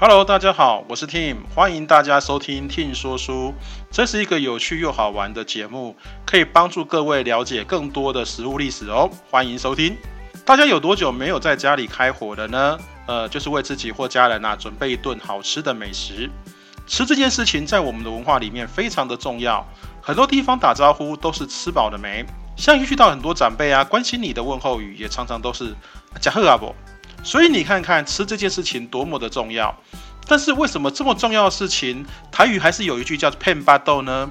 Hello，大家好，我是 Tim，欢迎大家收听 Tim 说书。这是一个有趣又好玩的节目，可以帮助各位了解更多的食物历史哦。欢迎收听。大家有多久没有在家里开火了呢？呃，就是为自己或家人啊准备一顿好吃的美食。吃这件事情在我们的文化里面非常的重要，很多地方打招呼都是吃饱了没。像遇到很多长辈啊，关心你的问候语也常常都是加贺阿伯。所以你看看吃这件事情多么的重要。但是为什么这么重要的事情，台语还是有一句叫“骗巴豆”呢？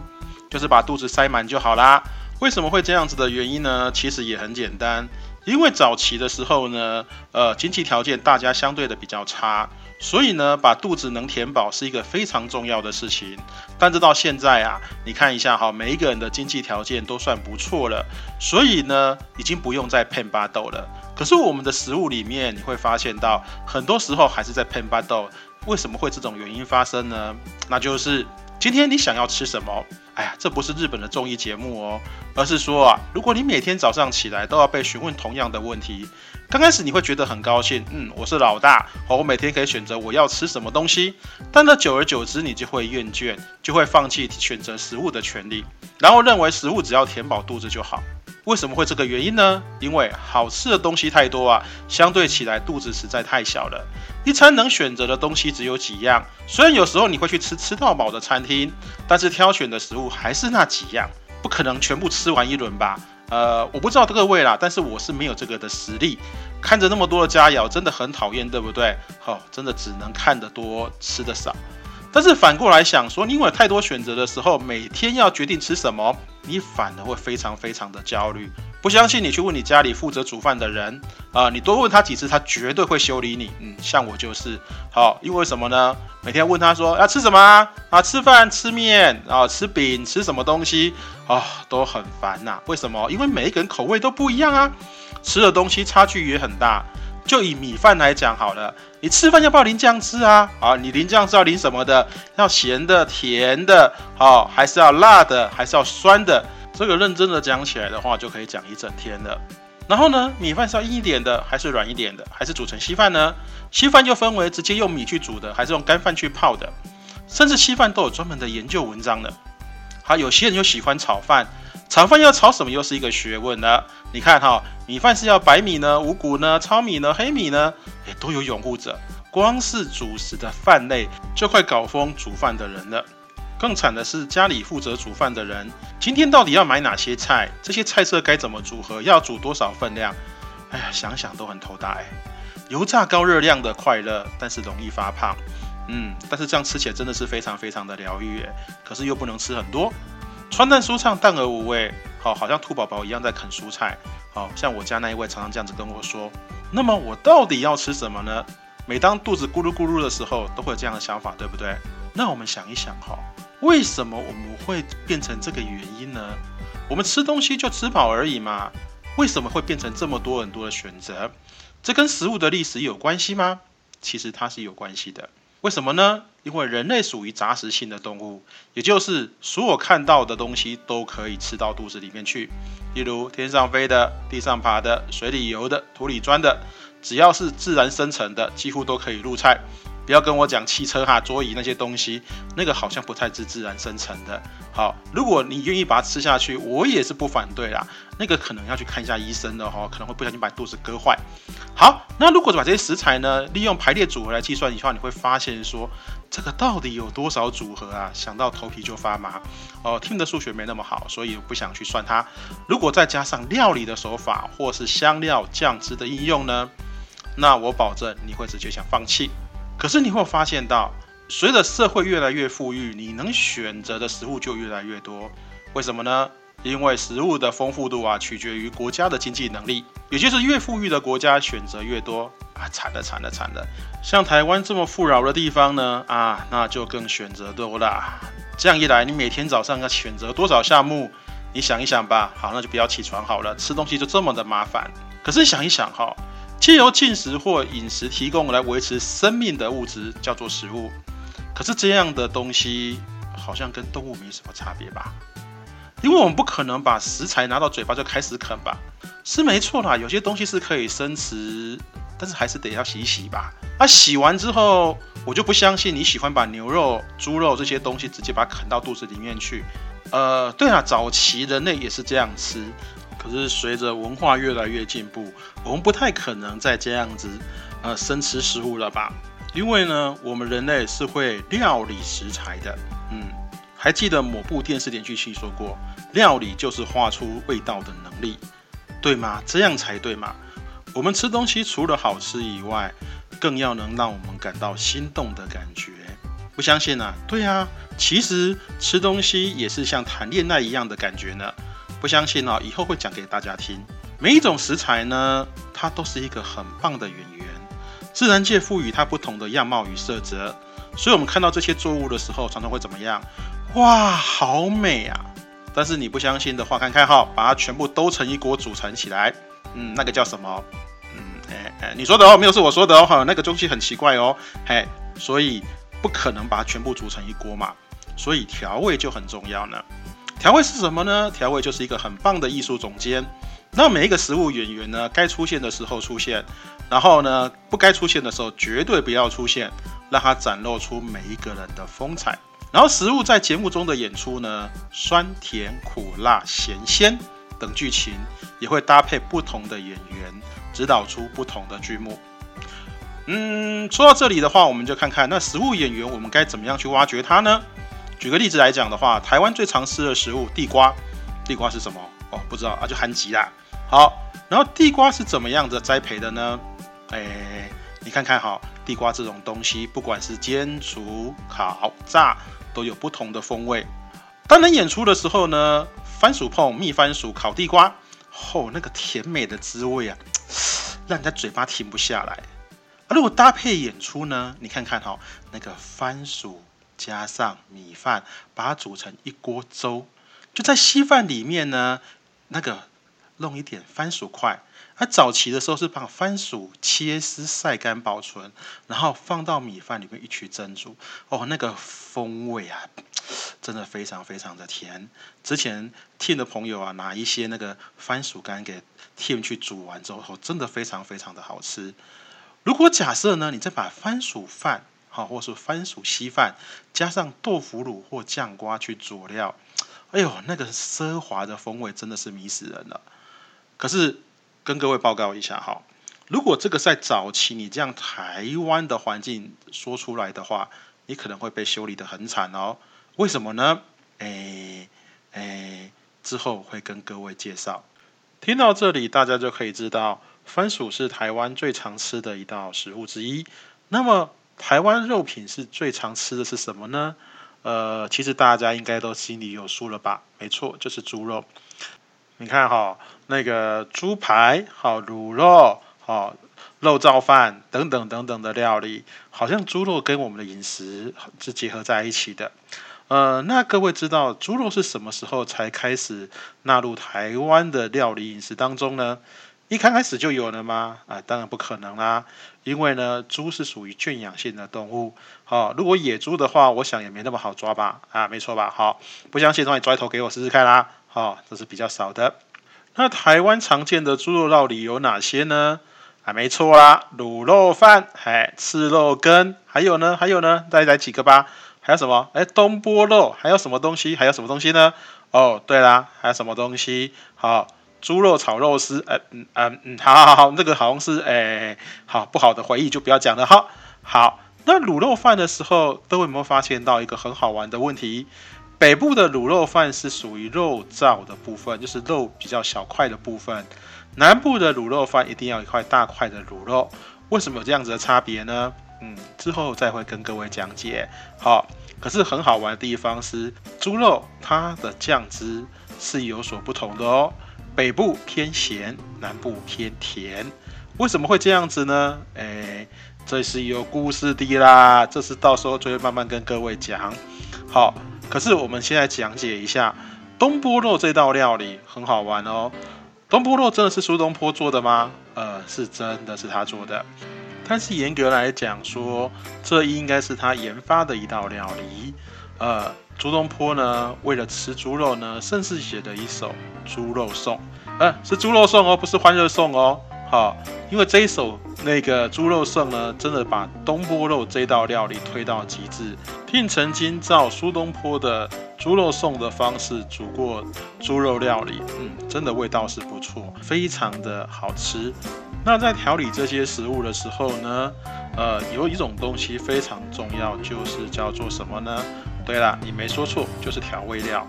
就是把肚子塞满就好啦。为什么会这样子的原因呢？其实也很简单。因为早期的时候呢，呃，经济条件大家相对的比较差，所以呢，把肚子能填饱是一个非常重要的事情。但是到现在啊，你看一下哈，每一个人的经济条件都算不错了，所以呢，已经不用再骗巴豆了。可是我们的食物里面，你会发现到很多时候还是在骗巴豆。为什么会这种原因发生呢？那就是今天你想要吃什么？哎呀，这不是日本的综艺节目哦，而是说啊，如果你每天早上起来都要被询问同样的问题，刚开始你会觉得很高兴，嗯，我是老大，我每天可以选择我要吃什么东西。但那久而久之，你就会厌倦，就会放弃选择食物的权利，然后认为食物只要填饱肚子就好。为什么会这个原因呢？因为好吃的东西太多啊，相对起来肚子实在太小了。一餐能选择的东西只有几样，虽然有时候你会去吃吃到饱的餐厅，但是挑选的食物还是那几样，不可能全部吃完一轮吧？呃，我不知道各位啦，但是我是没有这个的实力。看着那么多的佳肴，真的很讨厌，对不对？好，真的只能看得多，吃的少。但是反过来想说，你有太多选择的时候，每天要决定吃什么，你反而会非常非常的焦虑。不相信你去问你家里负责煮饭的人啊，你多问他几次，他绝对会修理你。嗯，像我就是好，因为什么呢？每天问他说要吃什么啊？吃饭、吃面啊？吃饼、吃什么东西啊？都很烦呐。为什么？因为每一个人口味都不一样啊，吃的东西差距也很大。就以米饭来讲好了，你吃饭要不要淋酱汁啊？啊，你淋酱汁要淋什么的？要咸的、甜的，好，还是要辣的，还是要酸的？这个认真的讲起来的话，就可以讲一整天了。然后呢，米饭是要硬一点的，还是软一点的，还是煮成稀饭呢？稀饭又分为直接用米去煮的，还是用干饭去泡的？甚至稀饭都有专门的研究文章的。好，有些人又喜欢炒饭。炒饭要炒什么又是一个学问呢？你看哈，米饭是要白米呢、五谷呢、糙米呢、黑米呢，也都有拥护者。光是主食的饭类就快搞疯煮饭的人了。更惨的是家里负责煮饭的人，今天到底要买哪些菜？这些菜色该怎么组合？要煮多少分量？哎呀，想想都很头大哎。油炸高热量的快乐，但是容易发胖。嗯，但是这样吃起来真的是非常非常的疗愈。可是又不能吃很多。川淡舒畅，淡而无味，好，好像兔宝宝一样在啃蔬菜，好像我家那一位常常这样子跟我说。那么我到底要吃什么呢？每当肚子咕噜咕噜的时候，都会有这样的想法，对不对？那我们想一想哈，为什么我们会变成这个原因呢？我们吃东西就吃饱而已嘛，为什么会变成这么多很多的选择？这跟食物的历史有关系吗？其实它是有关系的。为什么呢？因为人类属于杂食性的动物，也就是所有看到的东西都可以吃到肚子里面去。例如天上飞的、地上爬的、水里游的、土里钻的，只要是自然生成的，几乎都可以入菜。不要跟我讲汽车哈、桌椅那些东西，那个好像不太是自然生成的。好，如果你愿意把它吃下去，我也是不反对啦。那个可能要去看一下医生的哈，可能会不小心把肚子割坏。好，那如果把这些食材呢，利用排列组合来计算的话，你会发现说，这个到底有多少组合啊？想到头皮就发麻。哦，听的数学没那么好，所以不想去算它。如果再加上料理的手法或是香料酱汁的应用呢，那我保证你会直接想放弃。可是你会发现到，随着社会越来越富裕，你能选择的食物就越来越多。为什么呢？因为食物的丰富度啊，取决于国家的经济能力，也就是越富裕的国家选择越多啊。惨了惨了惨了！像台湾这么富饶的地方呢，啊，那就更选择多了。这样一来，你每天早上要选择多少项目？你想一想吧。好，那就不要起床好了，吃东西就这么的麻烦。可是想一想哈。借由进食或饮食提供来维持生命的物质叫做食物，可是这样的东西好像跟动物没什么差别吧？因为我们不可能把食材拿到嘴巴就开始啃吧？是没错啦，有些东西是可以生吃但是还是得要洗洗吧。啊，洗完之后，我就不相信你喜欢把牛肉、猪肉这些东西直接把它啃到肚子里面去。呃，对啊，早期人类也是这样吃，可是随着文化越来越进步，我们不太可能再这样子呃生吃食物了吧？因为呢，我们人类是会料理食材的。嗯，还记得某部电视连续剧说过，料理就是画出味道的能力，对吗？这样才对嘛。我们吃东西除了好吃以外，更要能让我们感到心动的感觉，不相信啊？对啊，其实吃东西也是像谈恋爱一样的感觉呢。不相信哦，以后会讲给大家听。每一种食材呢，它都是一个很棒的演员，自然界赋予它不同的样貌与色泽。所以，我们看到这些作物的时候，常常会怎么样？哇，好美啊！但是你不相信的话，看看哈，把它全部都成一锅煮成起来，嗯，那个叫什么？嗯哎哎，你说的哦，没有是我说的哦，哈，那个东西很奇怪哦，嘿，所以不可能把它全部煮成一锅嘛，所以调味就很重要呢。调味是什么呢？调味就是一个很棒的艺术总监，那每一个食物演员呢，该出现的时候出现，然后呢，不该出现的时候绝对不要出现，让它展露出每一个人的风采。然后食物在节目中的演出呢，酸甜苦辣咸鲜等剧情也会搭配不同的演员。指导出不同的剧目。嗯，说到这里的话，我们就看看那食物演员，我们该怎么样去挖掘它呢？举个例子来讲的话，台湾最常吃的食物地瓜，地瓜是什么？哦，不知道啊，就含吉啦。好，然后地瓜是怎么样的栽培的呢？哎，你看看哈，地瓜这种东西，不管是煎、煮、烤、炸，都有不同的风味。当人演出的时候呢，番薯碰蜜番薯烤地瓜，哦，那个甜美的滋味啊！让人家嘴巴停不下来。啊，如果搭配演出呢？你看看哈，那个番薯加上米饭，把它煮成一锅粥，就在稀饭里面呢，那个弄一点番薯块。它早期的时候是把番薯切丝晒干保存，然后放到米饭里面一起蒸煮。哦，那个风味啊，真的非常非常的甜。之前 Tim 的朋友啊，拿一些那个番薯干给 Tim 去煮完之后，真的非常非常的好吃。如果假设呢，你再把番薯饭，啊，或是番薯稀饭，加上豆腐乳或酱瓜去佐料，哎呦，那个奢华的风味真的是迷死人了。可是。跟各位报告一下哈，如果这个在早期你这样台湾的环境说出来的话，你可能会被修理的很惨哦。为什么呢？诶诶，之后会跟各位介绍。听到这里，大家就可以知道，番薯是台湾最常吃的一道食物之一。那么，台湾肉品是最常吃的是什么呢？呃，其实大家应该都心里有数了吧？没错，就是猪肉。你看哈，那个猪排、好卤肉、好肉燥饭等等等等的料理，好像猪肉跟我们的饮食是结合在一起的。呃，那各位知道猪肉是什么时候才开始纳入台湾的料理饮食当中呢？一开始就有了吗？啊，当然不可能啦，因为呢，猪是属于圈养性的动物。好，如果野猪的话，我想也没那么好抓吧？啊，没错吧？好，不相信的话，你抓一头给我试试看啦。哦，这是比较少的。那台湾常见的猪肉料理有哪些呢？还没错啦，卤肉饭，哎，赤肉羹，还有呢，还有呢，再来几个吧。还有什么？哎，东坡肉，还有什么东西？还有什么东西呢？哦，对啦，还有什么东西？好，猪肉炒肉丝，哎，嗯嗯嗯，好好好，这个好像是哎，好不好的回忆就不要讲了。好，好，那卤肉饭的时候，各位有没有发现到一个很好玩的问题？北部的卤肉饭是属于肉燥的部分，就是肉比较小块的部分。南部的卤肉饭一定要一块大块的卤肉。为什么有这样子的差别呢？嗯，之后再会跟各位讲解。好，可是很好玩的地方是，猪肉它的酱汁是有所不同的哦。北部偏咸，南部偏甜。为什么会这样子呢？哎，这是有故事的啦。这是到时候就会慢慢跟各位讲。好。可是我们现在讲解一下东坡肉这道料理很好玩哦。东坡肉真的是苏东坡做的吗？呃，是真的是他做的。但是严格来讲说，这应该是他研发的一道料理。呃，苏东坡呢，为了吃猪肉呢，甚至写了一首《猪肉颂》。呃，是猪肉颂哦，不是欢乐颂哦。好，因为这一首那个猪肉颂呢，真的把东坡肉这道料理推到极致。听曾经照苏东坡的猪肉颂的方式煮过猪肉料理，嗯，真的味道是不错，非常的好吃。那在调理这些食物的时候呢，呃，有一种东西非常重要，就是叫做什么呢？对了，你没说错，就是调味料。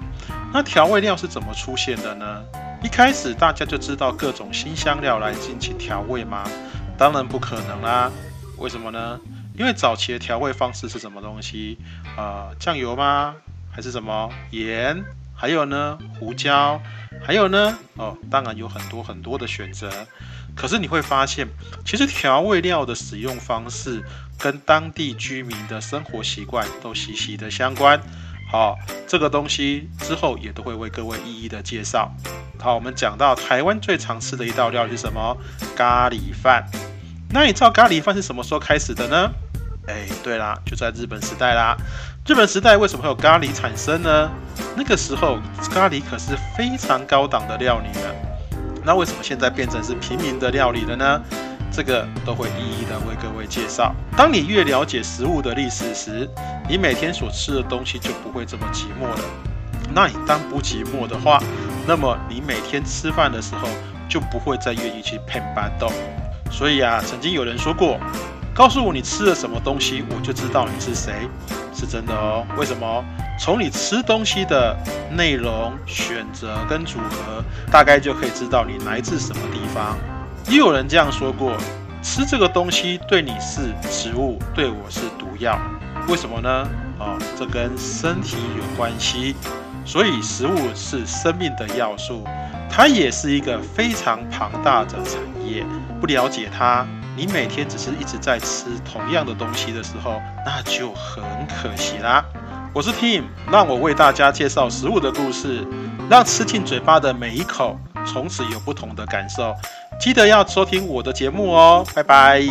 那调味料是怎么出现的呢？一开始大家就知道各种新香料来进行调味吗？当然不可能啦。为什么呢？因为早期的调味方式是什么东西？呃，酱油吗？还是什么盐？还有呢，胡椒？还有呢？哦，当然有很多很多的选择。可是你会发现，其实调味料的使用方式跟当地居民的生活习惯都息息的相关。好，这个东西之后也都会为各位一一的介绍。好，我们讲到台湾最常吃的一道料理是什么？咖喱饭。那你知道咖喱饭是什么时候开始的呢？哎，对啦，就在日本时代啦。日本时代为什么会有咖喱产生呢？那个时候咖喱可是非常高档的料理呢。那为什么现在变成是平民的料理了呢？这个都会一一的为各位介绍。当你越了解食物的历史时，你每天所吃的东西就不会这么寂寞了。那你当不寂寞的话，那么你每天吃饭的时候就不会再愿意去骗巴豆。所以啊，曾经有人说过，告诉我你吃了什么东西，我就知道你是谁，是真的哦。为什么？从你吃东西的内容、选择跟组合，大概就可以知道你来自什么地方。也有人这样说过：吃这个东西对你是食物，对我是毒药。为什么呢？啊，这跟身体有关系。所以食物是生命的要素，它也是一个非常庞大的产业。不了解它，你每天只是一直在吃同样的东西的时候，那就很可惜啦。我是 Tim，让我为大家介绍食物的故事，让吃进嘴巴的每一口从此有不同的感受。记得要收听我的节目哦，拜拜。